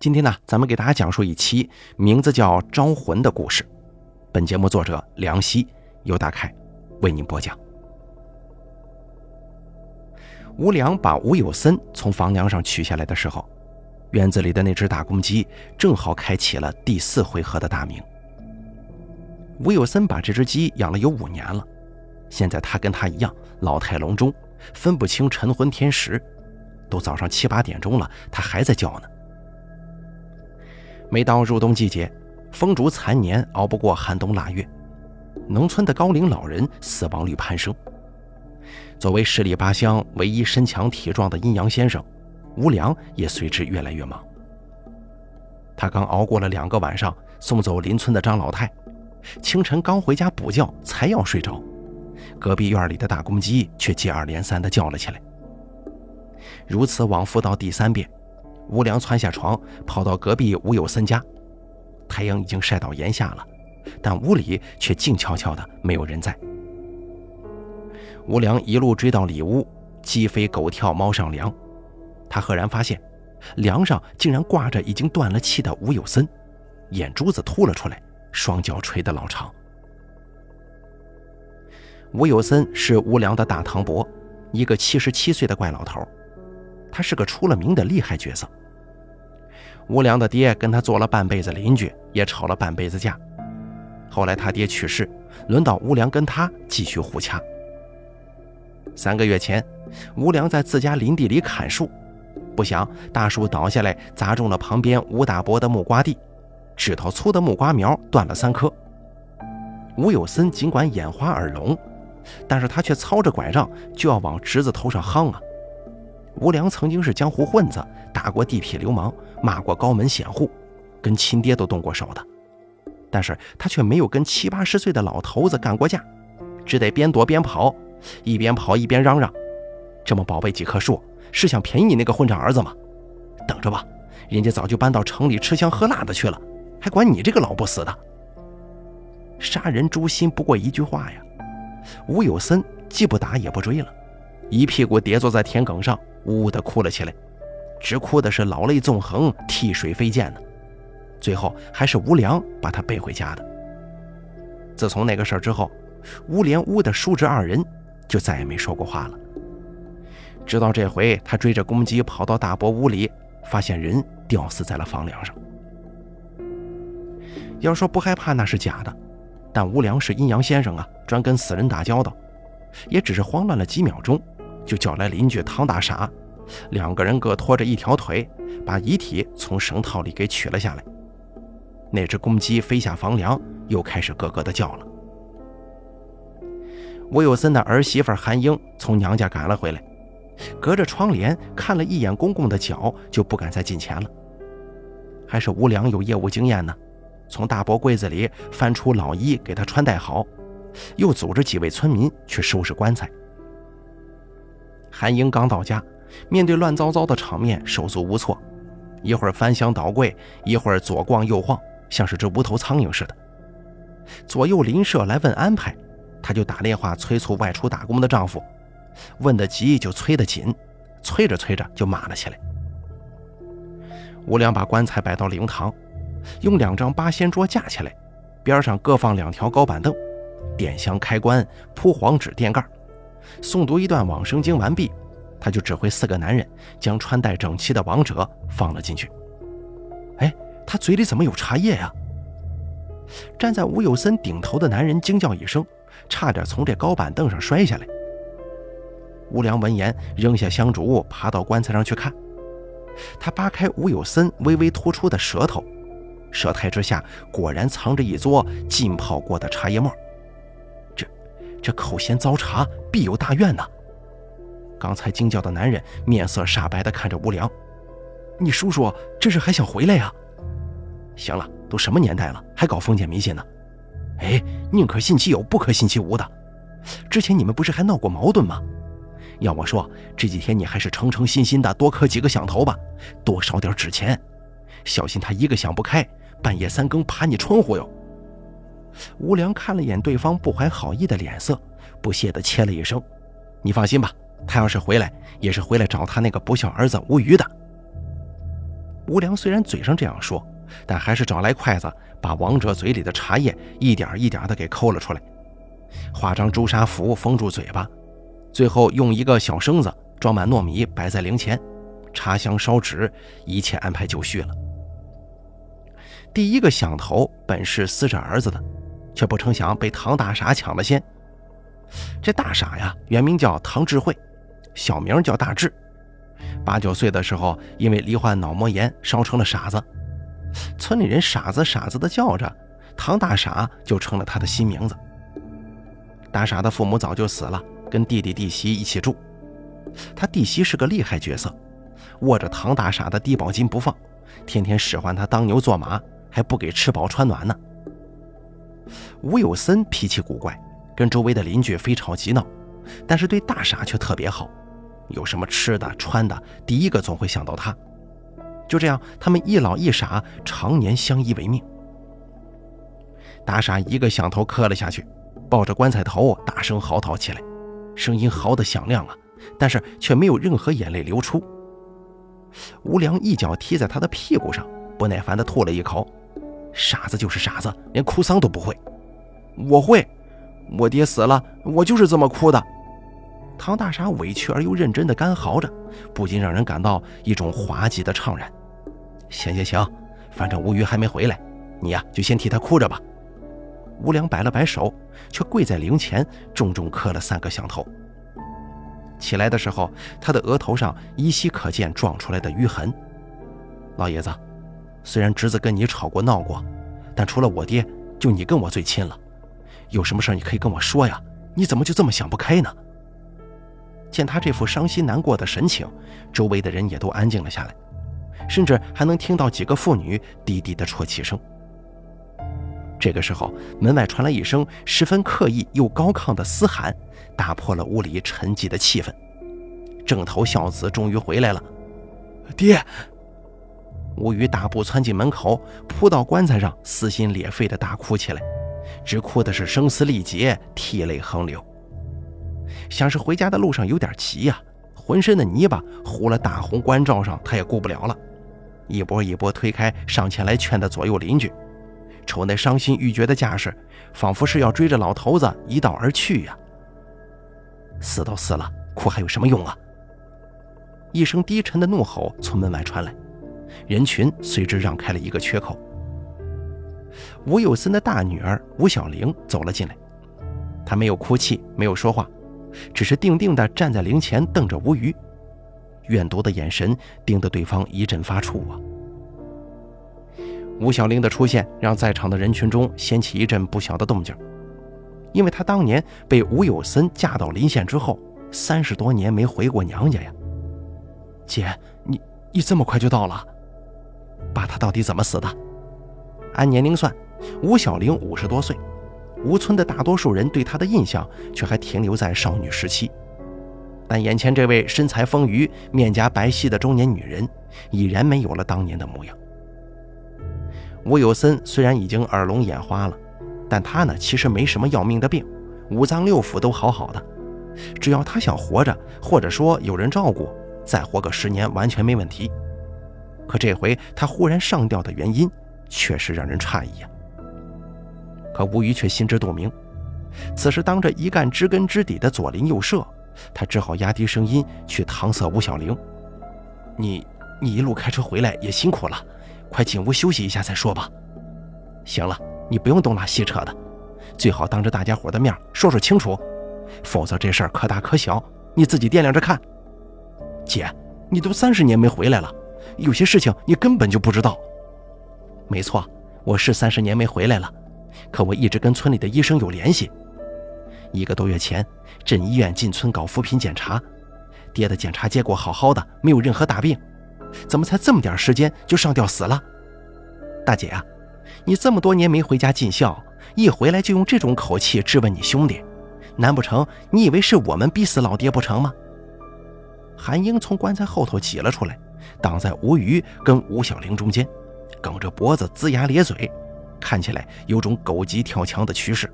今天呢，咱们给大家讲述一期名字叫《招魂》的故事。本节目作者梁希，由大凯为您播讲。吴良把吴有森从房梁上取下来的时候，院子里的那只大公鸡正好开启了第四回合的大鸣。吴有森把这只鸡养了有五年了，现在他跟他一样老态龙钟，分不清晨昏天时，都早上七八点钟了，他还在叫呢。每到入冬季节，风烛残年，熬不过寒冬腊月，农村的高龄老人死亡率攀升。作为十里八乡唯一身强体壮的阴阳先生，吴良也随之越来越忙。他刚熬过了两个晚上送走邻村的张老太，清晨刚回家补觉，才要睡着，隔壁院里的大公鸡却接二连三地叫了起来。如此往复到第三遍。吴良窜下床，跑到隔壁吴有森家。太阳已经晒到檐下了，但屋里却静悄悄的，没有人在。吴良一路追到里屋，鸡飞狗跳，猫上梁。他赫然发现，梁上竟然挂着已经断了气的吴有森，眼珠子凸了出来，双脚垂得老长。吴有森是吴良的大堂伯，一个七十七岁的怪老头。他是个出了名的厉害角色。吴良的爹跟他做了半辈子邻居，也吵了半辈子架。后来他爹去世，轮到吴良跟他继续互掐。三个月前，吴良在自家林地里砍树，不想大树倒下来砸中了旁边吴大伯的木瓜地，指头粗的木瓜苗断了三棵。吴有森尽管眼花耳聋，但是他却操着拐杖就要往侄子头上夯啊。吴良曾经是江湖混子，打过地痞流氓，骂过高门显户，跟亲爹都动过手的。但是他却没有跟七八十岁的老头子干过架，只得边躲边跑，一边跑一边嚷嚷：“这么宝贝几棵树，是想便宜你那个混账儿子吗？等着吧，人家早就搬到城里吃香喝辣的去了，还管你这个老不死的？杀人诛心不过一句话呀！”吴有森既不打也不追了，一屁股跌坐在田埂上。呜呜地哭了起来，直哭的是老泪纵横，涕水飞溅呢。最后还是吴良把他背回家的。自从那个事儿之后，吴连屋的叔侄二人就再也没说过话了。直到这回，他追着公鸡跑到大伯屋里，发现人吊死在了房梁上。要说不害怕那是假的，但吴良是阴阳先生啊，专跟死人打交道，也只是慌乱了几秒钟。就叫来邻居唐大傻，两个人各拖着一条腿，把遗体从绳套里给取了下来。那只公鸡飞下房梁，又开始咯咯的叫了。吴有森的儿媳妇韩英从娘家赶了回来，隔着窗帘看了一眼公公的脚，就不敢再近前了。还是吴良有业务经验呢，从大伯柜子里翻出老衣给他穿戴好，又组织几位村民去收拾棺材。韩英刚到家，面对乱糟糟的场面，手足无措，一会儿翻箱倒柜，一会儿左逛右晃，像是只无头苍蝇似的。左右邻舍来问安排，她就打电话催促外出打工的丈夫，问得急就催得紧，催着催着就骂了起来。吴良把棺材摆到灵堂，用两张八仙桌架起来，边上各放两条高板凳，点香开棺，铺黄纸垫盖。诵读一段往生经完毕，他就指挥四个男人将穿戴整齐的王者放了进去。哎，他嘴里怎么有茶叶呀？站在吴有森顶头的男人惊叫一声，差点从这高板凳上摔下来。吴良闻言扔下香烛，爬到棺材上去看。他扒开吴有森微微突出的舌头，舌苔之下果然藏着一撮浸泡过的茶叶沫。这口嫌遭查，必有大怨呐！刚才惊叫的男人面色煞白地看着吴良：“你叔叔这是还想回来呀？”行了，都什么年代了，还搞封建迷信呢？哎，宁可信其有，不可信其无的。之前你们不是还闹过矛盾吗？要我说，这几天你还是诚诚心心的多磕几个响头吧，多烧点纸钱，小心他一个想不开，半夜三更爬你窗户哟。吴良看了眼对方不怀好意的脸色，不屑地切了一声：“你放心吧，他要是回来，也是回来找他那个不孝儿子吴瑜的。”吴良虽然嘴上这样说，但还是找来筷子，把王者嘴里的茶叶一点一点的给抠了出来，画张朱砂符封住嘴巴，最后用一个小生子装满糯米摆在灵前，插香烧纸，一切安排就绪了。第一个响头本是撕着儿子的，却不成想被唐大傻抢了先。这大傻呀，原名叫唐智慧，小名叫大智。八九岁的时候，因为罹患脑膜炎，烧成了傻子。村里人傻子傻子的叫着，唐大傻就成了他的新名字。大傻的父母早就死了，跟弟弟弟媳一起住。他弟媳是个厉害角色，握着唐大傻的低保金不放，天天使唤他当牛做马，还不给吃饱穿暖呢。吴有森脾气古怪，跟周围的邻居非吵即闹，但是对大傻却特别好。有什么吃的穿的，第一个总会想到他。就这样，他们一老一傻，常年相依为命。大傻一个响头磕了下去，抱着棺材头大声嚎啕起来，声音嚎得响亮啊，但是却没有任何眼泪流出。吴良一脚踢在他的屁股上，不耐烦地吐了一口：“傻子就是傻子，连哭丧都不会。我会，我爹死了，我就是这么哭的。”唐大傻委屈而又认真的干嚎着，不禁让人感到一种滑稽的怅然。行行行，反正吴余还没回来，你呀就先替他哭着吧。吴良摆了摆手，却跪在灵前，重重磕了三个响头。起来的时候，他的额头上依稀可见撞出来的淤痕。老爷子，虽然侄子跟你吵过闹过，但除了我爹，就你跟我最亲了。有什么事你可以跟我说呀，你怎么就这么想不开呢？见他这副伤心难过的神情，周围的人也都安静了下来，甚至还能听到几个妇女低低的啜泣声。这个时候，门外传来一声十分刻意又高亢的嘶喊，打破了屋里沉寂的气氛。正头孝子终于回来了，爹！吴宇大步窜进门口，扑到棺材上，撕心裂肺的大哭起来，只哭的是声嘶力竭，涕泪横流。想是回家的路上有点急呀，浑身的泥巴糊了大红棺罩上，他也顾不了了，一波一波推开上前来劝的左右邻居，瞅那伤心欲绝的架势，仿佛是要追着老头子一道而去呀。死都死了，哭还有什么用啊？一声低沉的怒吼从门外传来，人群随之让开了一个缺口。吴有森的大女儿吴小玲走了进来，她没有哭泣，没有说话。只是定定地站在灵前，瞪着吴余，怨毒的眼神盯得对方一阵发怵啊。吴小玲的出现让在场的人群中掀起一阵不小的动静，因为她当年被吴有森嫁到临县之后，三十多年没回过娘家呀。姐，你你这么快就到了？爸他到底怎么死的？按年龄算，吴小玲五十多岁。吴村的大多数人对她的印象却还停留在少女时期，但眼前这位身材丰腴、面颊白皙的中年女人，已然没有了当年的模样。吴有森虽然已经耳聋眼花了，但他呢其实没什么要命的病，五脏六腑都好好的，只要他想活着，或者说有人照顾，再活个十年完全没问题。可这回他忽然上吊的原因，确实让人诧异呀。可吴余却心知肚明，此时当着一干知根知底的左邻右舍，他只好压低声音去搪塞吴小玲：“你你一路开车回来也辛苦了，快进屋休息一下再说吧。行了，你不用东拉西扯的，最好当着大家伙的面说说清楚，否则这事儿可大可小，你自己掂量着看。姐，你都三十年没回来了，有些事情你根本就不知道。没错，我是三十年没回来了。”可我一直跟村里的医生有联系。一个多月前，镇医院进村搞扶贫检查，爹的检查结果好好的，没有任何大病，怎么才这么点时间就上吊死了？大姐啊，你这么多年没回家尽孝，一回来就用这种口气质问你兄弟，难不成你以为是我们逼死老爹不成吗？韩英从棺材后头挤了出来，挡在吴瑜跟吴小玲中间，梗着脖子，龇牙咧嘴。看起来有种狗急跳墙的趋势。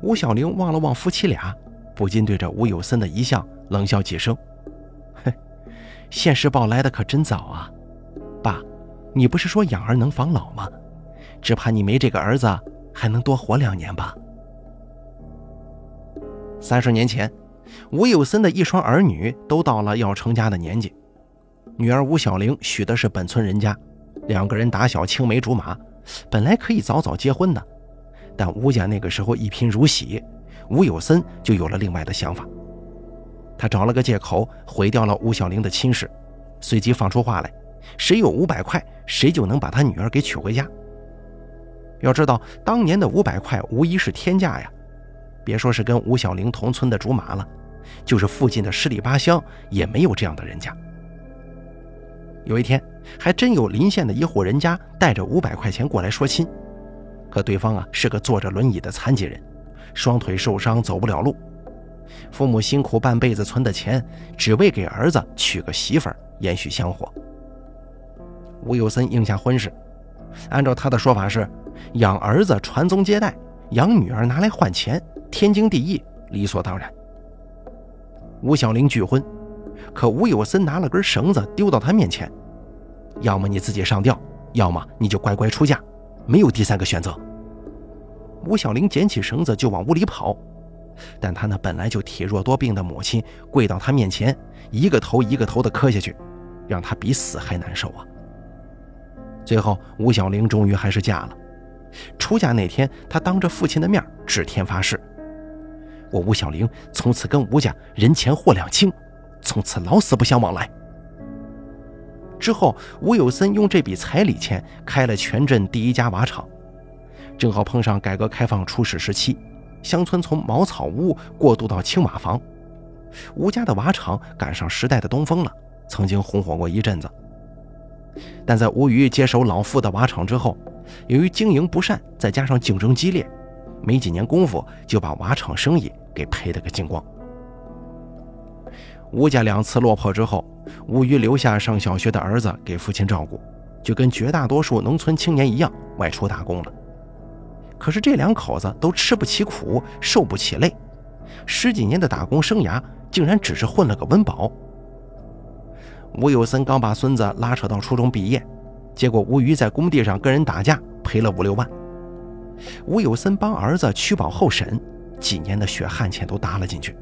吴小玲望了望夫妻俩，不禁对着吴有森的遗像冷笑几声：“嘿，现世报来的可真早啊！爸你不是说养儿能防老吗？只怕你没这个儿子，还能多活两年吧。”三十年前，吴有森的一双儿女都到了要成家的年纪。女儿吴小玲娶的是本村人家，两个人打小青梅竹马，本来可以早早结婚的。但吴家那个时候一贫如洗，吴有森就有了另外的想法。他找了个借口毁掉了吴小玲的亲事，随即放出话来：谁有五百块，谁就能把他女儿给娶回家。要知道，当年的五百块无疑是天价呀。别说是跟吴小玲同村的竹马了，就是附近的十里八乡也没有这样的人家。有一天，还真有邻县的一户人家带着五百块钱过来说亲，可对方啊是个坐着轮椅的残疾人，双腿受伤走不了路，父母辛苦半辈子存的钱，只为给儿子娶个媳妇儿延续香火。吴有森应下婚事，按照他的说法是，养儿子传宗接代，养女儿拿来换钱。天经地义，理所当然。吴小玲拒婚，可吴有森拿了根绳子丢到他面前，要么你自己上吊，要么你就乖乖出嫁，没有第三个选择。吴小玲捡起绳子就往屋里跑，但她那本来就体弱多病的母亲跪到他面前，一个头一个头的磕下去，让他比死还难受啊。最后，吴小玲终于还是嫁了。出嫁那天，她当着父亲的面指天发誓。我吴小玲从此跟吴家人前货两清，从此老死不相往来。之后，吴有森用这笔彩礼钱开了全镇第一家瓦厂，正好碰上改革开放初始时期，乡村从茅草屋过渡到青瓦房，吴家的瓦厂赶上时代的东风了，曾经红火过一阵子。但在吴余接手老傅的瓦厂之后，由于经营不善，再加上竞争激烈。没几年功夫，就把瓦厂生意给赔了个精光。吴家两次落魄之后，吴余留下上小学的儿子给父亲照顾，就跟绝大多数农村青年一样外出打工了。可是这两口子都吃不起苦，受不起累，十几年的打工生涯竟然只是混了个温饱。吴有森刚把孙子拉扯到初中毕业，结果吴余在工地上跟人打架，赔了五六万。吴有森帮儿子取保候审，几年的血汗钱都搭了进去。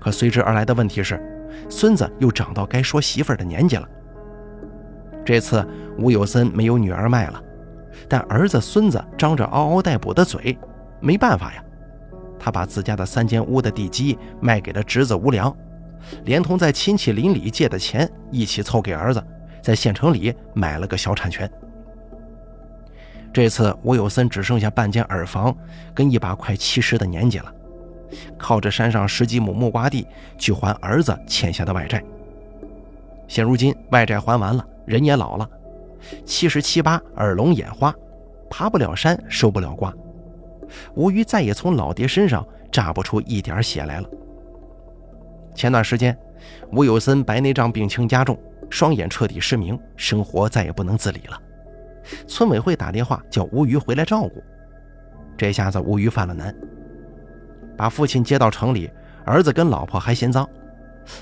可随之而来的问题是，孙子又长到该说媳妇儿的年纪了。这次吴有森没有女儿卖了，但儿子孙子张着嗷嗷待哺的嘴，没办法呀。他把自家的三间屋的地基卖给了侄子吴良，连同在亲戚邻里借的钱一起凑给儿子，在县城里买了个小产权。这次吴有森只剩下半间耳房跟一把快七十的年纪了，靠着山上十几亩木瓜地去还儿子欠下的外债。现如今外债还完了，人也老了，七十七八，耳聋眼花，爬不了山，收不了瓜。吴余再也从老爹身上榨不出一点血来了。前段时间，吴有森白内障病情加重，双眼彻底失明，生活再也不能自理了。村委会打电话叫吴余回来照顾，这下子吴余犯了难，把父亲接到城里，儿子跟老婆还嫌脏，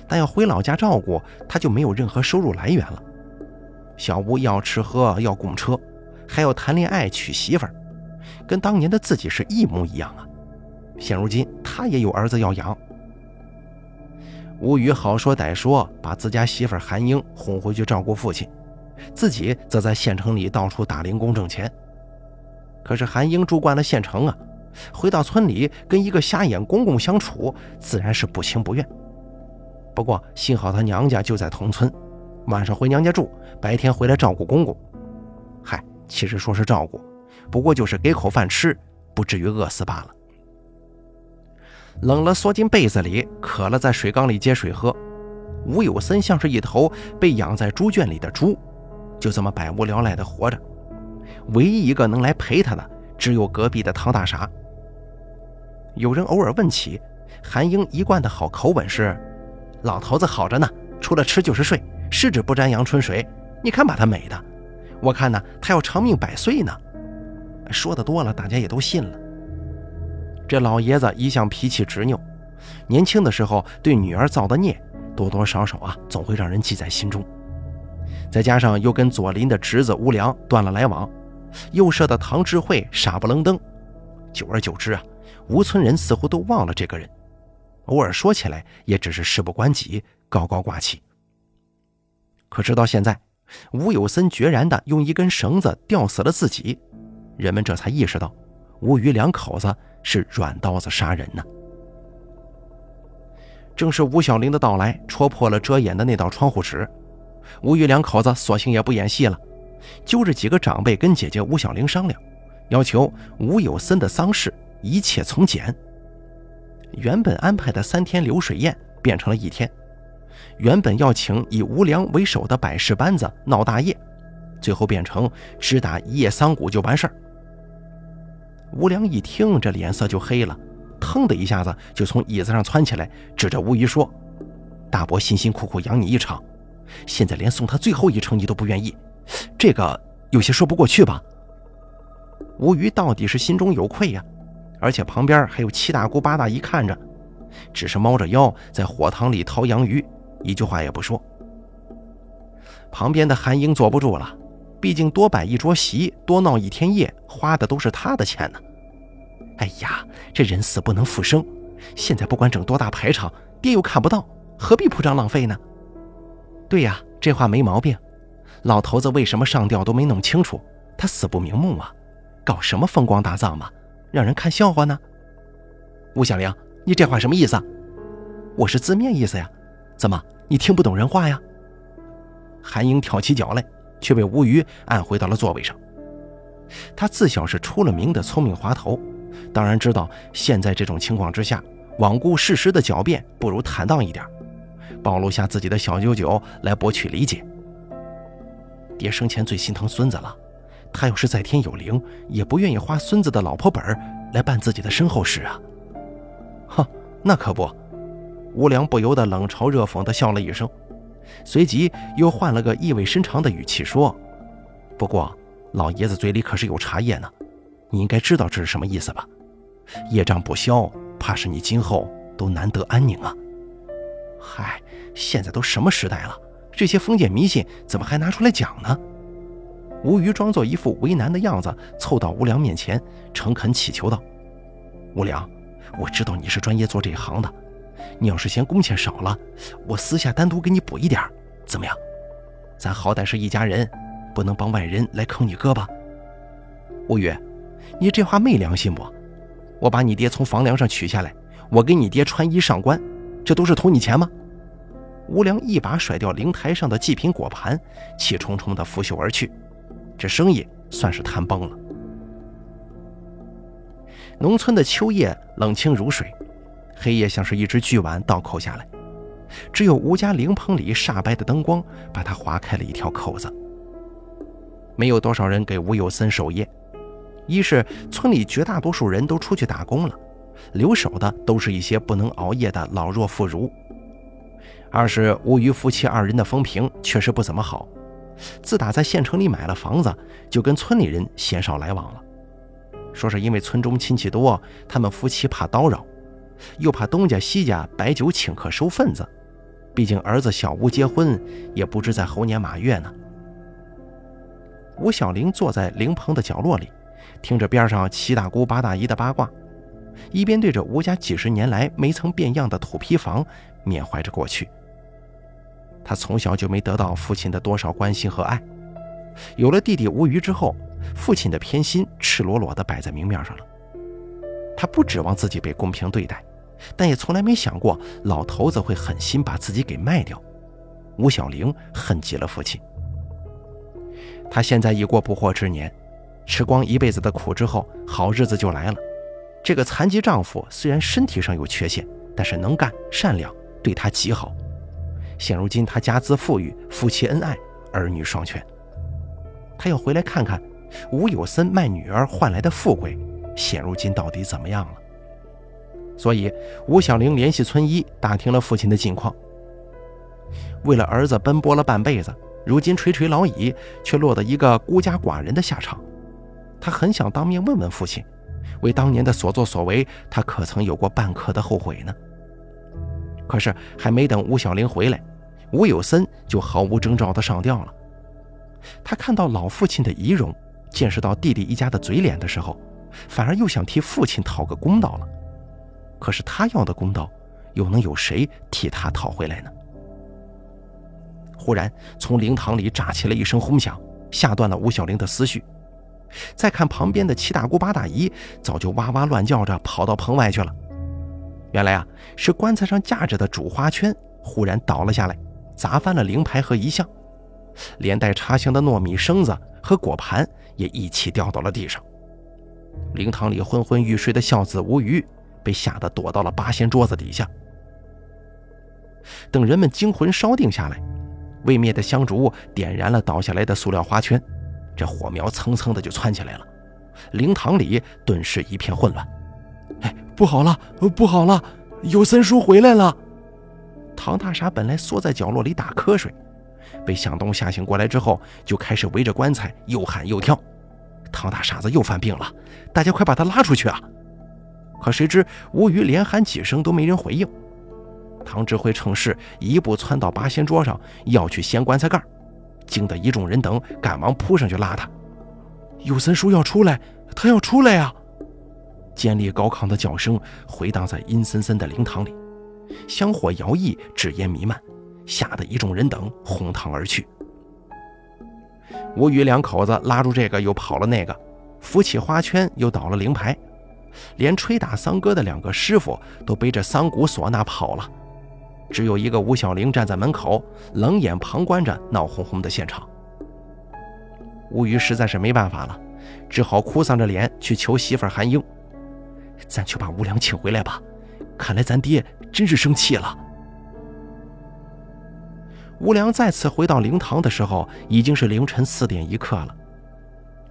但要回老家照顾，他就没有任何收入来源了。小吴要吃喝要供车，还要谈恋爱娶媳妇儿，跟当年的自己是一模一样啊。现如今他也有儿子要养，吴余好说歹说，把自家媳妇韩英哄回去照顾父亲。自己则在县城里到处打零工挣钱，可是韩英住惯了县城啊，回到村里跟一个瞎眼公公相处，自然是不情不愿。不过幸好她娘家就在同村，晚上回娘家住，白天回来照顾公公。嗨，其实说是照顾，不过就是给口饭吃，不至于饿死罢了。冷了缩进被子里，渴了在水缸里接水喝。吴有森像是一头被养在猪圈里的猪。就这么百无聊赖的活着，唯一一个能来陪他的，只有隔壁的唐大傻。有人偶尔问起，韩英一贯的好口吻是：“老头子好着呢，除了吃就是睡，十指不沾阳春水。你看把他美的，我看呢，他要长命百岁呢。”说的多了，大家也都信了。这老爷子一向脾气执拗，年轻的时候对女儿造的孽，多多少少啊，总会让人记在心中。再加上又跟左邻的侄子吴良断了来往，右舍的唐智慧傻不愣登，久而久之啊，吴村人似乎都忘了这个人，偶尔说起来也只是事不关己，高高挂起。可直到现在，吴有森决然地用一根绳子吊死了自己，人们这才意识到，吴余两口子是软刀子杀人呢。正是吴小玲的到来，戳破了遮掩的那道窗户纸。吴余两口子索性也不演戏了，揪着几个长辈跟姐姐吴小玲商量，要求吴有森的丧事一切从简。原本安排的三天流水宴变成了一天，原本要请以吴良为首的百事班子闹大夜，最后变成只打一夜丧鼓就完事儿。吴良一听，这脸色就黑了，腾的一下子就从椅子上窜起来，指着吴余说：“大伯辛辛苦苦养你一场。”现在连送他最后一程你都不愿意，这个有些说不过去吧？吴余到底是心中有愧呀，而且旁边还有七大姑八大姨看着，只是猫着腰在火塘里掏洋鱼，一句话也不说。旁边的韩英坐不住了，毕竟多摆一桌席，多闹一天夜，花的都是他的钱呢。哎呀，这人死不能复生，现在不管整多大排场，爹又看不到，何必铺张浪费呢？对呀，这话没毛病。老头子为什么上吊都没弄清楚？他死不瞑目啊！搞什么风光大葬嘛，让人看笑话呢？吴小玲，你这话什么意思？我是字面意思呀。怎么，你听不懂人话呀？韩英跳起脚来，却被吴瑜按回到了座位上。他自小是出了名的聪明滑头，当然知道现在这种情况之下，罔顾事实的狡辩不如坦荡一点。暴露下自己的小九九来博取理解。爹生前最心疼孙子了，他要是在天有灵，也不愿意花孙子的老婆本来办自己的身后事啊！哼，那可不。吴良不由得冷嘲热讽地笑了一声，随即又换了个意味深长的语气说：“不过老爷子嘴里可是有茶叶呢，你应该知道这是什么意思吧？业障不消，怕是你今后都难得安宁啊！”嗨，现在都什么时代了，这些封建迷信怎么还拿出来讲呢？吴瑜装作一副为难的样子，凑到吴良面前，诚恳祈求道：“吴良，我知道你是专业做这一行的，你要是嫌工钱少了，我私下单独给你补一点，怎么样？咱好歹是一家人，不能帮外人来坑你哥吧？”吴宇，你这话没良心不？我把你爹从房梁上取下来，我给你爹穿衣上棺。这都是图你钱吗？吴良一把甩掉灵台上的祭品果盘，气冲冲地拂袖而去。这生意算是谈崩了。农村的秋夜冷清如水，黑夜像是一只巨碗倒扣下来，只有吴家灵棚里煞白的灯光把它划开了一条口子。没有多少人给吴有森守夜，一是村里绝大多数人都出去打工了。留守的都是一些不能熬夜的老弱妇孺。二是吴余夫妻二人的风评确实不怎么好，自打在县城里买了房子，就跟村里人鲜少来往了。说是因为村中亲戚多，他们夫妻怕叨扰，又怕东家西家摆酒请客收份子。毕竟儿子小吴结婚也不知在猴年马月呢。吴小玲坐在灵棚的角落里，听着边上七大姑八大姨的八卦。一边对着吴家几十年来没曾变样的土坯房缅怀着过去。他从小就没得到父亲的多少关心和爱，有了弟弟吴余之后，父亲的偏心赤裸裸地摆在明面上了。他不指望自己被公平对待，但也从来没想过老头子会狠心把自己给卖掉。吴小玲恨极了父亲。他现在已过不惑之年，吃光一辈子的苦之后，好日子就来了。这个残疾丈夫虽然身体上有缺陷，但是能干、善良，对她极好。现如今他家资富裕，夫妻恩爱，儿女双全。他要回来看看吴有森卖女儿换来的富贵，现如今到底怎么样了。所以吴小玲联系村医打听了父亲的近况。为了儿子奔波了半辈子，如今垂垂老矣，却落得一个孤家寡人的下场。他很想当面问问父亲。为当年的所作所为，他可曾有过半刻的后悔呢？可是还没等吴小玲回来，吴有森就毫无征兆地上吊了，他看到老父亲的遗容，见识到弟弟一家的嘴脸的时候，反而又想替父亲讨个公道了。可是他要的公道，又能有谁替他讨回来呢？忽然，从灵堂里炸起了一声轰响，吓断了吴小玲的思绪。再看旁边的七大姑八大姨，早就哇哇乱叫着跑到棚外去了。原来啊，是棺材上架着的主花圈忽然倒了下来，砸翻了灵牌和遗像，连带插香的糯米生子和果盘也一起掉到了地上。灵堂里昏昏欲睡的孝子无虞被吓得躲到了八仙桌子底下。等人们惊魂稍定下来，未灭的香烛点燃了倒下来的塑料花圈，这火苗蹭蹭的就窜起来了，灵堂里顿时一片混乱。哎，不好了，不好了！有森叔回来了。唐大傻本来缩在角落里打瞌睡，被向东吓醒过来之后，就开始围着棺材又喊又跳。唐大傻子又犯病了，大家快把他拉出去啊！可谁知吴虞连喊几声都没人回应。唐志辉趁势一步窜到八仙桌上，要去掀棺材盖，惊得一众人等赶忙扑上去拉他。有森叔要出来，他要出来呀！尖利高亢的叫声回荡在阴森森的灵堂里，香火摇曳，纸烟弥漫，吓得一众人等哄堂而去。吴宇两口子拉住这个，又跑了那个，扶起花圈，又倒了灵牌，连吹打丧歌的两个师傅都背着丧鼓唢呐跑了，只有一个吴小玲站在门口，冷眼旁观着闹哄哄的现场。吴宇实在是没办法了，只好哭丧着脸去求媳妇韩英。咱去把吴良请回来吧，看来咱爹真是生气了。吴良再次回到灵堂的时候，已经是凌晨四点一刻了。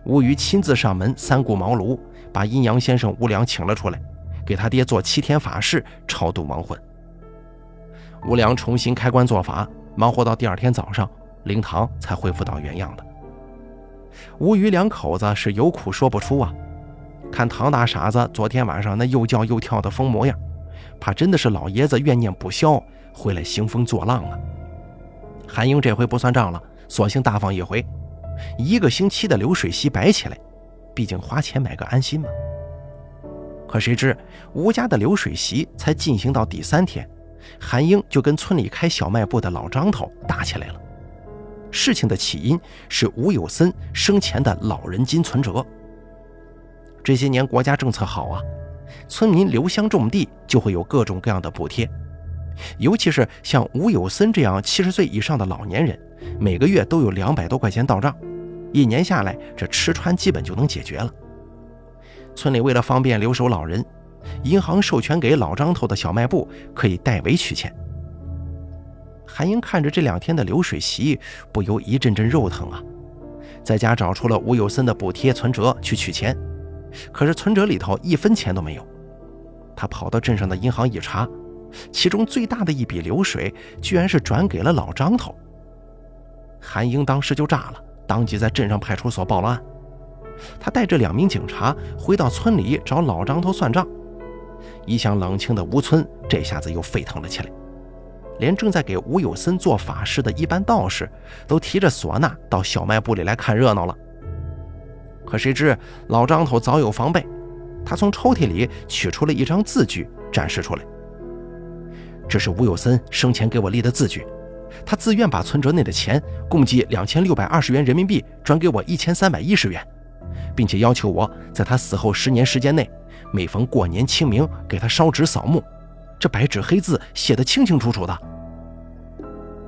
吴瑜亲自上门，三顾茅庐，把阴阳先生吴良请了出来，给他爹做七天法事，超度亡魂。吴良重新开棺做法，忙活到第二天早上，灵堂才恢复到原样的。吴瑜两口子是有苦说不出啊。看唐大傻子昨天晚上那又叫又跳的疯模样，怕真的是老爷子怨念不消，回来兴风作浪了。韩英这回不算账了，索性大方一回，一个星期的流水席摆起来，毕竟花钱买个安心嘛。可谁知吴家的流水席才进行到第三天，韩英就跟村里开小卖部的老张头打起来了。事情的起因是吴有森生前的老人金存折。这些年国家政策好啊，村民留乡种地就会有各种各样的补贴，尤其是像吴有森这样七十岁以上的老年人，每个月都有两百多块钱到账，一年下来这吃穿基本就能解决了。村里为了方便留守老人，银行授权给老张头的小卖部可以代为取钱。韩英看着这两天的流水席，不由一阵阵肉疼啊，在家找出了吴有森的补贴存折去取钱。可是存折里头一分钱都没有，他跑到镇上的银行一查，其中最大的一笔流水居然是转给了老张头。韩英当时就炸了，当即在镇上派出所报了案。他带着两名警察回到村里找老张头算账。一向冷清的吴村这下子又沸腾了起来，连正在给吴有森做法事的一般道士都提着唢呐到小卖部里来看热闹了。可谁知老张头早有防备，他从抽屉里取出了一张字据，展示出来。这是吴有森生前给我立的字据，他自愿把存折内的钱共计两千六百二十元人民币转给我一千三百一十元，并且要求我在他死后十年时间内，每逢过年清明给他烧纸扫墓。这白纸黑字写得清清楚楚的。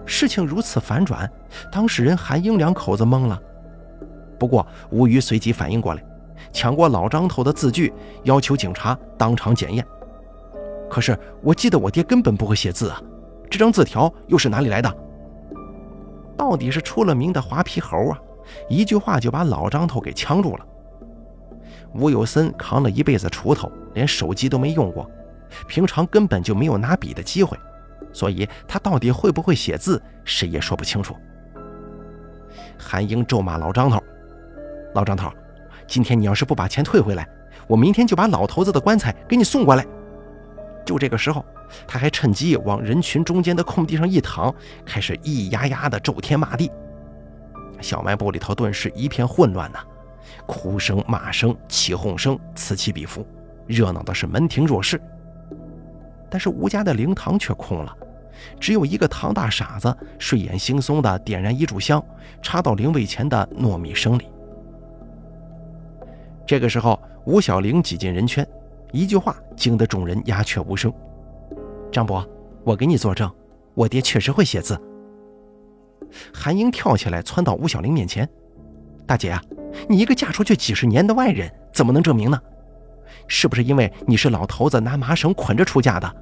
事情如此反转，当事人韩英两口子懵了。不过，吴瑜随即反应过来，抢过老张头的字据，要求警察当场检验。可是，我记得我爹根本不会写字啊，这张字条又是哪里来的？到底是出了名的滑皮猴啊！一句话就把老张头给呛住了。吴有森扛了一辈子锄头，连手机都没用过，平常根本就没有拿笔的机会，所以他到底会不会写字，谁也说不清楚。韩英咒骂老张头。老张头，今天你要是不把钱退回来，我明天就把老头子的棺材给你送过来。就这个时候，他还趁机往人群中间的空地上一躺，开始咿咿呀呀的咒天骂地。小卖部里头顿时一片混乱呐，哭声、骂声、起哄声此起彼伏，热闹的是门庭若市。但是吴家的灵堂却空了，只有一个唐大傻子睡眼惺忪的点燃一炷香，插到灵位前的糯米绳里。这个时候，吴小玲挤进人圈，一句话惊得众人鸦雀无声。张伯，我给你作证，我爹确实会写字。韩英跳起来窜到吴小玲面前：“大姐啊，你一个嫁出去几十年的外人，怎么能证明呢？是不是因为你是老头子拿麻绳捆着出嫁的，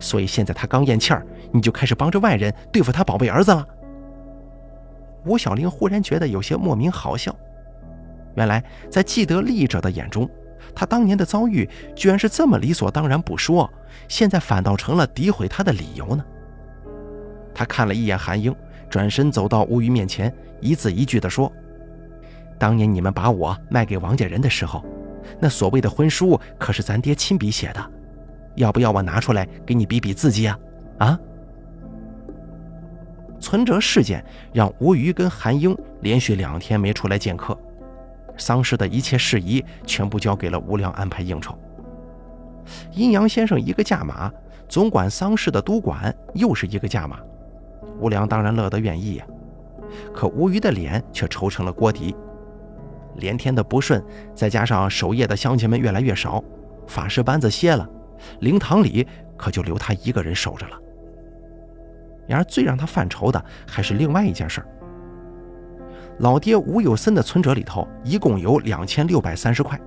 所以现在他刚咽气儿，你就开始帮着外人对付他宝贝儿子了？”吴小玲忽然觉得有些莫名好笑。原来，在既得利益者的眼中，他当年的遭遇居然是这么理所当然不说，现在反倒成了诋毁他的理由呢。他看了一眼韩英，转身走到吴瑜面前，一字一句地说：“当年你们把我卖给王家人的时候，那所谓的婚书可是咱爹亲笔写的，要不要我拿出来给你比比字迹啊？”啊！存折事件让吴瑜跟韩英连续两天没出来见客。丧事的一切事宜全部交给了吴良安排应酬。阴阳先生一个价码，总管丧事的督管又是一个价码，吴良当然乐得愿意呀。可吴瑜的脸却愁成了锅底，连天的不顺，再加上守夜的乡亲们越来越少，法事班子歇了，灵堂里可就留他一个人守着了。然而最让他犯愁的还是另外一件事儿。老爹吴有森的存折里头一共有两千六百三十块，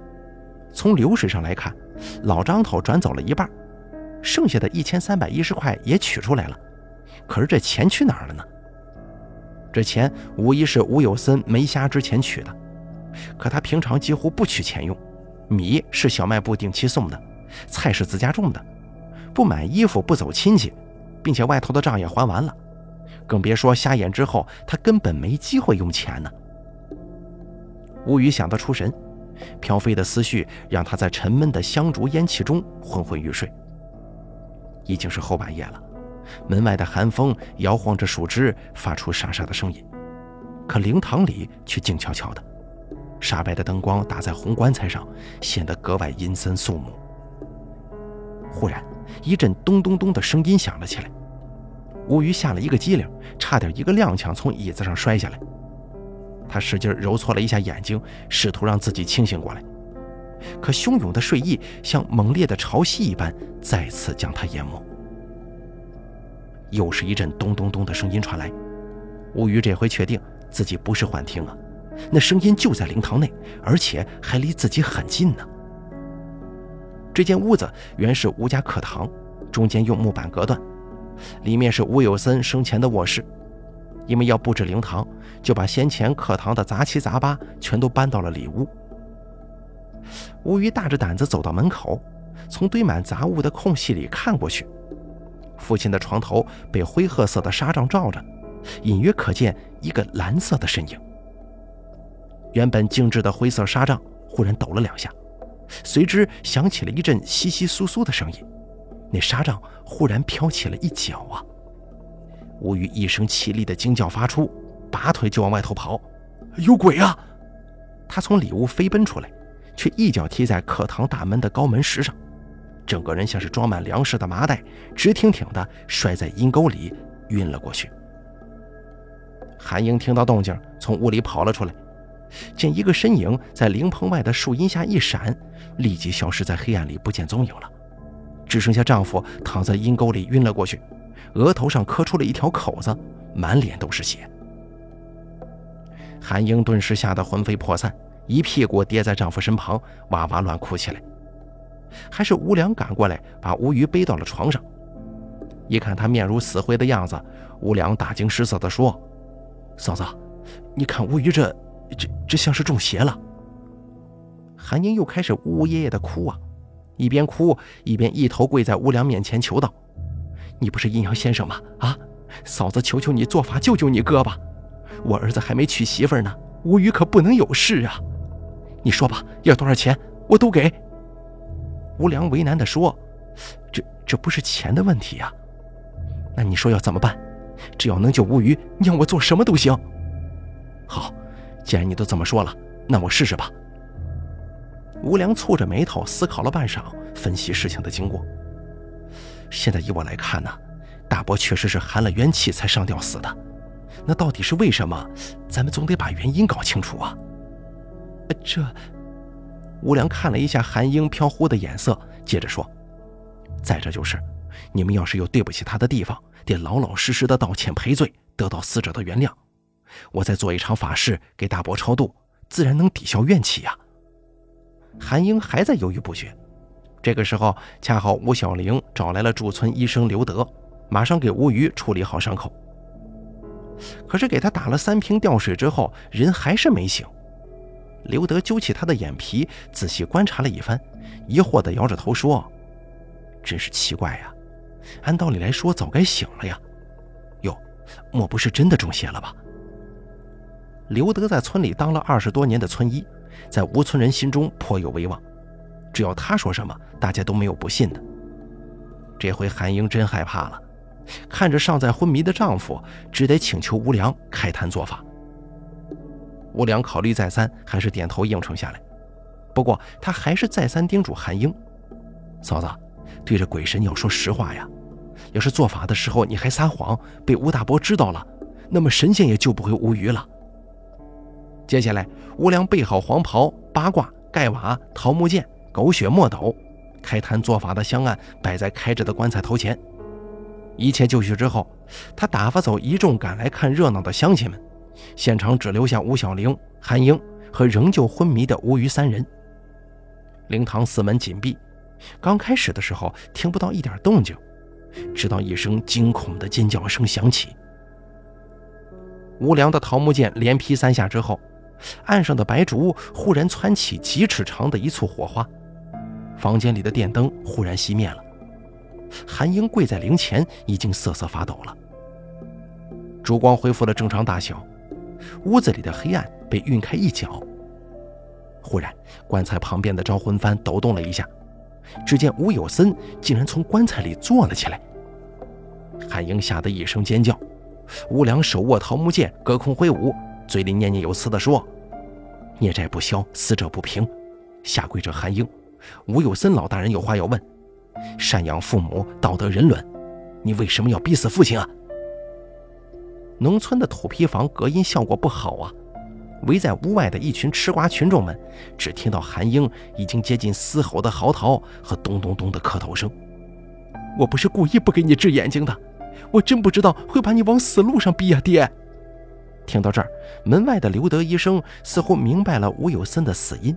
从流水上来看，老张头转走了一半，剩下的一千三百一十块也取出来了，可是这钱去哪儿了呢？这钱无疑是吴有森没瞎之前取的，可他平常几乎不取钱用，米是小卖部定期送的，菜是自家种的，不买衣服不走亲戚，并且外头的账也还完了。更别说瞎眼之后，他根本没机会用钱呢。吴宇想得出神，飘飞的思绪让他在沉闷的香烛烟气中昏昏欲睡。已经是后半夜了，门外的寒风摇晃着树枝，发出沙沙的声音，可灵堂里却静悄悄的，煞白的灯光打在红棺材上，显得格外阴森肃穆。忽然，一阵咚咚咚的声音响了起来。吴瑜吓了一个激灵，差点一个踉跄从椅子上摔下来。他使劲揉搓了一下眼睛，试图让自己清醒过来，可汹涌的睡意像猛烈的潮汐一般，再次将他淹没。又是一阵咚咚咚的声音传来，吴瑜这回确定自己不是幻听啊，那声音就在灵堂内，而且还离自己很近呢。这间屋子原是吴家客堂，中间用木板隔断。里面是吴有森生前的卧室，因为要布置灵堂，就把先前课堂的杂七杂八全都搬到了里屋。吴瑜大着胆子走到门口，从堆满杂物的空隙里看过去，父亲的床头被灰褐色的纱帐罩着，隐约可见一个蓝色的身影。原本静止的灰色纱帐忽然抖了两下，随之响起了一阵窸窸窣窣的声音。那纱帐忽然飘起了一角啊！吴宇一声凄厉的惊叫发出，拔腿就往外头跑。有鬼啊！他从里屋飞奔出来，却一脚踢在课堂大门的高门石上，整个人像是装满粮食的麻袋，直挺挺的摔在阴沟里，晕了过去。韩英听到动静，从屋里跑了出来，见一个身影在灵棚外的树荫下一闪，立即消失在黑暗里，不见踪影了。只剩下丈夫躺在阴沟里晕了过去，额头上磕出了一条口子，满脸都是血。韩英顿时吓得魂飞魄散，一屁股跌在丈夫身旁，哇哇乱哭起来。还是吴良赶过来，把吴瑜背到了床上。一看他面如死灰的样子，吴良大惊失色地说：“嫂子，你看吴瑜这这这像是中邪了。”韩英又开始呜呜咽咽地哭啊。一边哭一边一头跪在吴良面前求道：“你不是阴阳先生吗？啊，嫂子，求求你做法救救你哥吧！我儿子还没娶媳妇呢，吴宇可不能有事啊！你说吧，要多少钱我都给。”吴良为难地说：“这这不是钱的问题呀，那你说要怎么办？只要能救吴宇，你让我做什么都行。”好，既然你都这么说了，那我试试吧。吴良蹙着眉头思考了半晌，分析事情的经过。现在以我来看呢，大伯确实是含了元气才上吊死的。那到底是为什么？咱们总得把原因搞清楚啊。这，吴良看了一下韩英飘忽的眼色，接着说：“再者就是，你们要是有对不起他的地方，得老老实实的道歉赔罪，得到死者的原谅。我再做一场法事给大伯超度，自然能抵消怨气呀。”韩英还在犹豫不决。这个时候，恰好吴小玲找来了驻村医生刘德，马上给吴瑜处理好伤口。可是给他打了三瓶吊水之后，人还是没醒。刘德揪起他的眼皮，仔细观察了一番，疑惑地摇着头说：“真是奇怪呀，按道理来说早该醒了呀。哟，莫不是真的中邪了吧？”刘德在村里当了二十多年的村医，在吴村人心中颇有威望。只要他说什么，大家都没有不信的。这回韩英真害怕了，看着尚在昏迷的丈夫，只得请求吴良开坛做法。吴良考虑再三，还是点头应承下来。不过他还是再三叮嘱韩英：“嫂子，对着鬼神要说实话呀！要是做法的时候你还撒谎，被吴大伯知道了，那么神仙也救不回吴余了。”接下来，吴良备好黄袍、八卦、盖瓦、桃木剑。狗血墨斗，开坛做法的香案摆在开着的棺材头前。一切就绪之后，他打发走一众赶来看热闹的乡亲们，现场只留下吴小玲、韩英和仍旧昏迷的吴余三人。灵堂四门紧闭，刚开始的时候听不到一点动静，直到一声惊恐的尖叫声响起。吴良的桃木剑连劈三下之后，岸上的白烛忽然窜起几尺长的一簇火花。房间里的电灯忽然熄灭了，韩英跪在灵前，已经瑟瑟发抖了。烛光恢复了正常大小，屋子里的黑暗被晕开一角。忽然，棺材旁边的招魂幡抖动了一下，只见吴有森竟然从棺材里坐了起来。韩英吓得一声尖叫，吴良手握桃木剑，隔空挥舞，嘴里念念有词地说：“孽债不消，死者不平。”下跪者韩英。吴有森老大人有话要问：赡养父母，道德人伦，你为什么要逼死父亲啊？农村的土坯房隔音效果不好啊，围在屋外的一群吃瓜群众们，只听到韩英已经接近嘶吼的嚎啕和咚咚咚的磕头声。我不是故意不给你治眼睛的，我真不知道会把你往死路上逼啊，爹！听到这儿，门外的刘德医生似乎明白了吴有森的死因。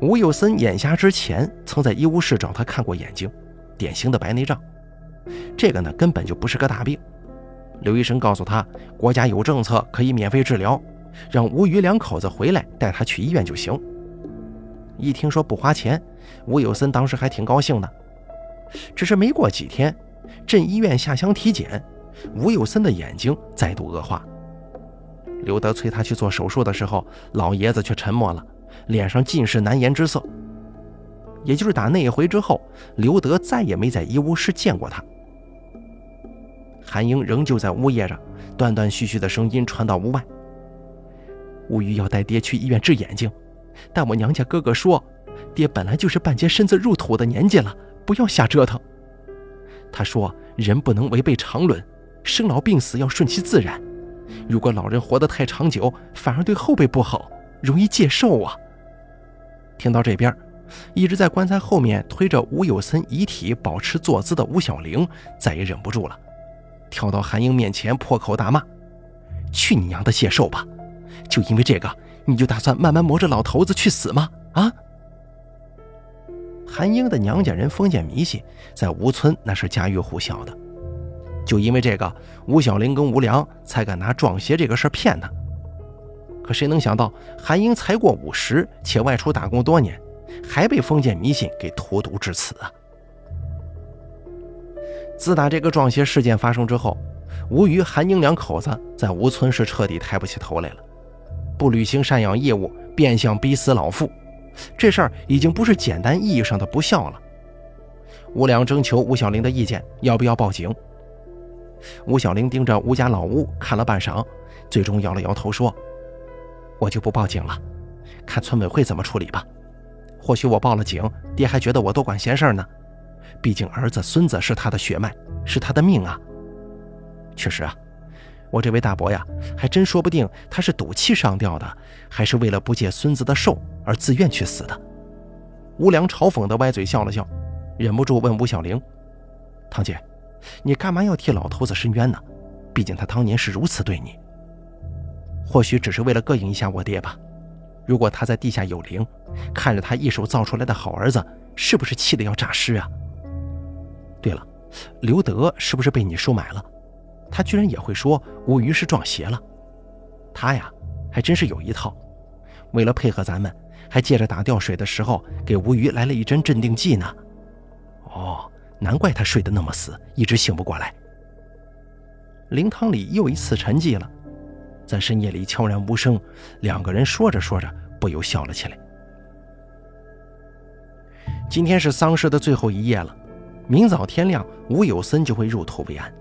吴有森眼瞎之前曾在医务室找他看过眼睛，典型的白内障。这个呢根本就不是个大病。刘医生告诉他，国家有政策可以免费治疗，让吴余两口子回来带他去医院就行。一听说不花钱，吴有森当时还挺高兴的。只是没过几天，镇医院下乡体检，吴有森的眼睛再度恶化。刘德催他去做手术的时候，老爷子却沉默了。脸上尽是难言之色。也就是打那一回之后，刘德再也没在医务室见过他。韩英仍旧在呜咽着，断断续续的声音传到屋外：“吴玉要带爹去医院治眼睛，但我娘家哥哥说，爹本来就是半截身子入土的年纪了，不要瞎折腾。他说，人不能违背常伦，生老病死要顺其自然。如果老人活得太长久，反而对后辈不好，容易借寿啊。”听到这边，一直在棺材后面推着吴有森遗体保持坐姿的吴小玲再也忍不住了，跳到韩英面前破口大骂：“去你娘的谢寿吧！就因为这个，你就打算慢慢磨着老头子去死吗？啊！”韩英的娘家人封建迷信，在吴村那是家喻户晓的。就因为这个，吴小玲跟吴良才敢拿撞邪这个事儿骗他。可谁能想到，韩英才过五十，且外出打工多年，还被封建迷信给荼毒至此啊！自打这个撞邪事件发生之后，吴余、韩英两口子在吴村是彻底抬不起头来了。不履行赡养义务，变相逼死老父，这事儿已经不是简单意义上的不孝了。吴良征求吴小玲的意见，要不要报警？吴小玲盯着吴家老屋看了半晌，最终摇了摇头说。我就不报警了，看村委会怎么处理吧。或许我报了警，爹还觉得我多管闲事呢。毕竟儿子、孙子是他的血脉，是他的命啊。确实啊，我这位大伯呀，还真说不定他是赌气上吊的，还是为了不借孙子的寿而自愿去死的。吴良嘲讽地歪嘴笑了笑，忍不住问吴小玲：“堂姐，你干嘛要替老头子伸冤呢？毕竟他当年是如此对你。或许只是为了膈应一下我爹吧。如果他在地下有灵，看着他一手造出来的好儿子，是不是气得要诈尸啊？对了，刘德是不是被你收买了？他居然也会说吴瑜是撞邪了。他呀，还真是有一套。为了配合咱们。”还借着打吊水的时候给吴瑜来了一针镇定剂呢。哦，难怪他睡得那么死，一直醒不过来。灵堂里又一次沉寂了，在深夜里悄然无声，两个人说着说着不由笑了起来。今天是丧事的最后一夜了，明早天亮，吴有森就会入土为安。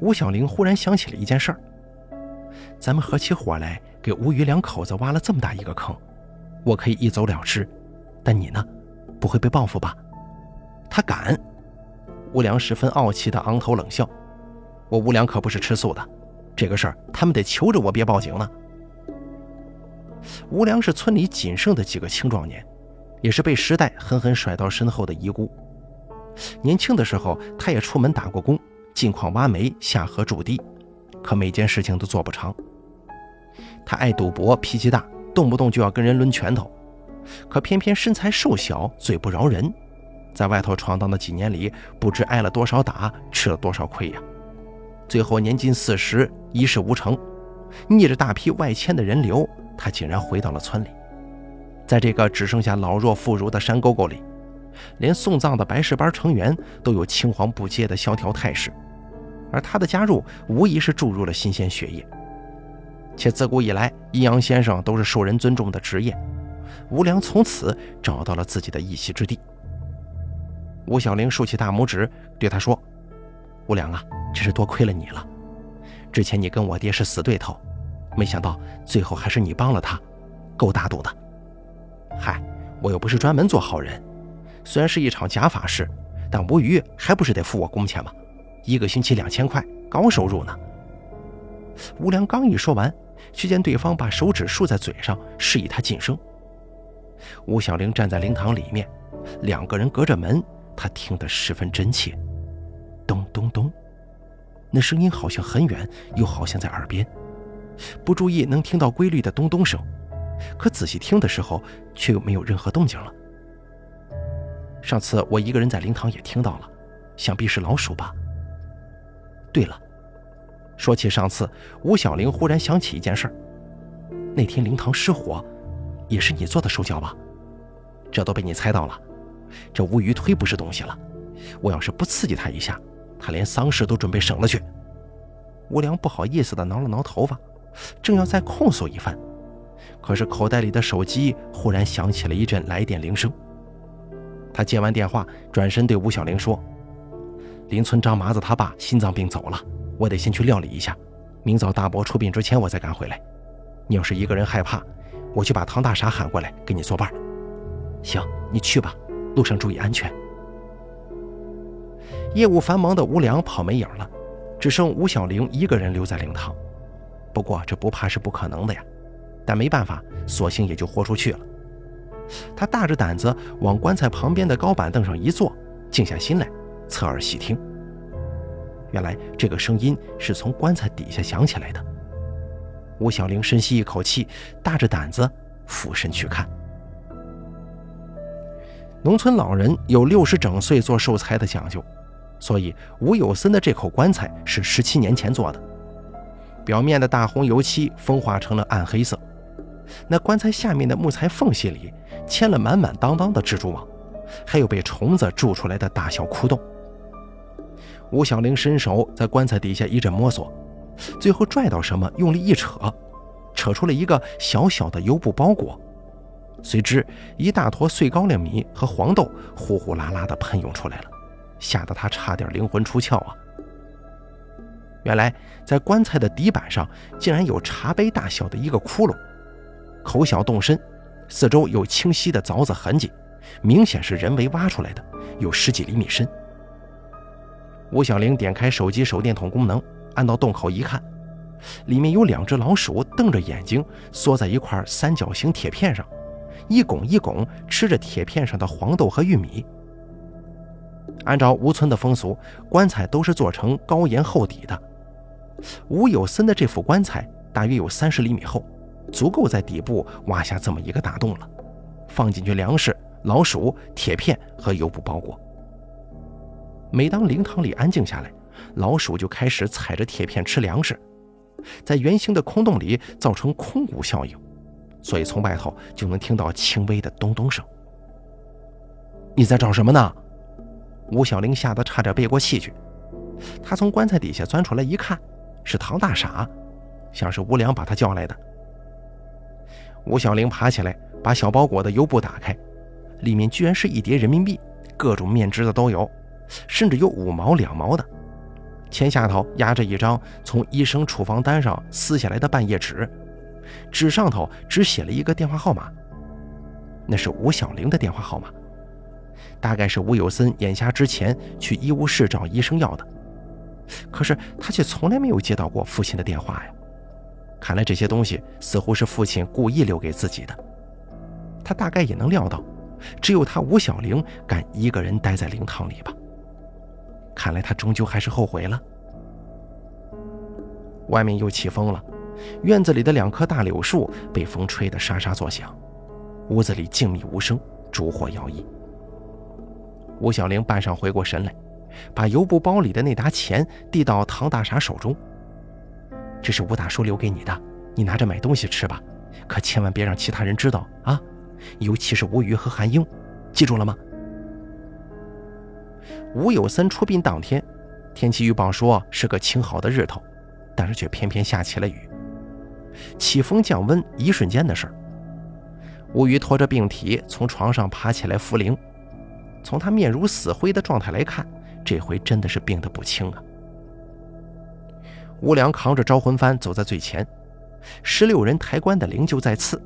吴小玲忽然想起了一件事儿：咱们合起伙来给吴瑜两口子挖了这么大一个坑。我可以一走了之，但你呢？不会被报复吧？他敢！吴良十分傲气地昂头冷笑：“我吴良可不是吃素的，这个事儿他们得求着我别报警呢。”吴良是村里仅剩的几个青壮年，也是被时代狠狠甩到身后的遗孤。年轻的时候，他也出门打过工，进矿挖煤、下河筑堤，可每件事情都做不长。他爱赌博，脾气大。动不动就要跟人抡拳头，可偏偏身材瘦小，嘴不饶人，在外头闯荡的几年里，不知挨了多少打，吃了多少亏呀！最后年近四十，一事无成，逆着大批外迁的人流，他竟然回到了村里。在这个只剩下老弱妇孺的山沟沟里，连送葬的白事班成员都有青黄不接的萧条态势，而他的加入无疑是注入了新鲜血液。且自古以来，阴阳先生都是受人尊重的职业。吴良从此找到了自己的一席之地。吴小玲竖起大拇指，对他说：“吴良啊，真是多亏了你了。之前你跟我爹是死对头，没想到最后还是你帮了他，够大度的。嗨，我又不是专门做好人，虽然是一场假法事，但吴瑜还不是得付我工钱吗？一个星期两千块，高收入呢。”吴良刚一说完。却见对方把手指竖在嘴上，示意他噤声。吴小玲站在灵堂里面，两个人隔着门，他听得十分真切。咚咚咚，那声音好像很远，又好像在耳边。不注意能听到规律的咚咚声，可仔细听的时候，却又没有任何动静了。上次我一个人在灵堂也听到了，想必是老鼠吧。对了。说起上次，吴小玲忽然想起一件事。那天灵堂失火，也是你做的手脚吧？这都被你猜到了。这吴瑜忒不是东西了。我要是不刺激他一下，他连丧事都准备省了去。吴良不好意思地挠了挠头发，正要再控诉一番，可是口袋里的手机忽然响起了一阵来电铃声。他接完电话，转身对吴小玲说：“邻村张麻子他爸心脏病走了。”我得先去料理一下，明早大伯出殡之前我再赶回来。你要是一个人害怕，我去把唐大傻喊过来给你作伴。行，你去吧，路上注意安全。业务繁忙的吴良跑没影了，只剩吴小玲一个人留在灵堂。不过这不怕是不可能的呀，但没办法，索性也就豁出去了。他大着胆子往棺材旁边的高板凳上一坐，静下心来，侧耳细听。原来这个声音是从棺材底下响起来的。吴小玲深吸一口气，大着胆子俯身去看。农村老人有六十整岁做寿材的讲究，所以吴有森的这口棺材是十七年前做的。表面的大红油漆风化成了暗黑色，那棺材下面的木材缝隙里嵌了满满当当的蜘蛛网，还有被虫子蛀出来的大小窟窿。吴小玲伸手在棺材底下一阵摸索，最后拽到什么，用力一扯，扯出了一个小小的油布包裹，随之一大坨碎高粱米和黄豆呼呼啦啦地喷涌出来了，吓得他差点灵魂出窍啊！原来在棺材的底板上竟然有茶杯大小的一个窟窿，口小洞深，四周有清晰的凿子痕迹，明显是人为挖出来的，有十几厘米深。吴小玲点开手机手电筒功能，按到洞口一看，里面有两只老鼠瞪着眼睛缩在一块三角形铁片上，一拱一拱吃着铁片上的黄豆和玉米。按照吴村的风俗，棺材都是做成高檐厚底的。吴有森的这副棺材大约有三十厘米厚，足够在底部挖下这么一个大洞了，放进去粮食、老鼠、铁片和油布包裹。每当灵堂里安静下来，老鼠就开始踩着铁片吃粮食，在圆形的空洞里造成空鼓效应，所以从外头就能听到轻微的咚咚声。你在找什么呢？吴小玲吓得差点背过气去。他从棺材底下钻出来一看，是唐大傻，像是吴良把他叫来的。吴小玲爬起来，把小包裹的油布打开，里面居然是一叠人民币，各种面值的都有。甚至有五毛、两毛的，钱下头压着一张从医生处方单上撕下来的半页纸，纸上头只写了一个电话号码，那是吴小玲的电话号码，大概是吴有森眼瞎之前去医务室找医生要的，可是他却从来没有接到过父亲的电话呀，看来这些东西似乎是父亲故意留给自己的，他大概也能料到，只有他吴小玲敢一个人待在灵堂里吧。看来他终究还是后悔了。外面又起风了，院子里的两棵大柳树被风吹得沙沙作响，屋子里静谧无声，烛火摇曳。吴小玲半晌回过神来，把油布包里的那沓钱递到唐大傻手中：“这是吴大叔留给你的，你拿着买东西吃吧，可千万别让其他人知道啊，尤其是吴瑜和韩英，记住了吗？”吴有森出殡当天，天气预报说是个晴好的日头，但是却偏偏下起了雨。起风降温，一瞬间的事儿。吴瑜拖着病体从床上爬起来扶灵，从他面如死灰的状态来看，这回真的是病得不轻啊。吴良扛着招魂幡走在最前，十六人抬棺的灵柩在次，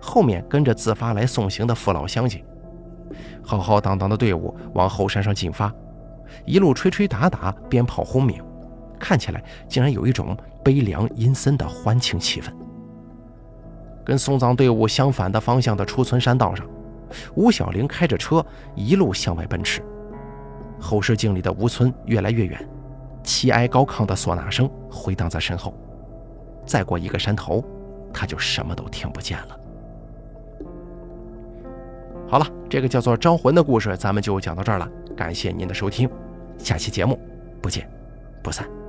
后面跟着自发来送行的父老乡亲。浩浩荡荡的队伍往后山上进发，一路吹吹打打，鞭炮轰鸣，看起来竟然有一种悲凉阴森的欢庆气氛。跟送葬队伍相反的方向的出村山道上，吴小玲开着车一路向外奔驰，后视镜里的吴村越来越远，凄哀高亢的唢呐声回荡在身后，再过一个山头，他就什么都听不见了。好了，这个叫做招魂的故事，咱们就讲到这儿了。感谢您的收听，下期节目不见不散。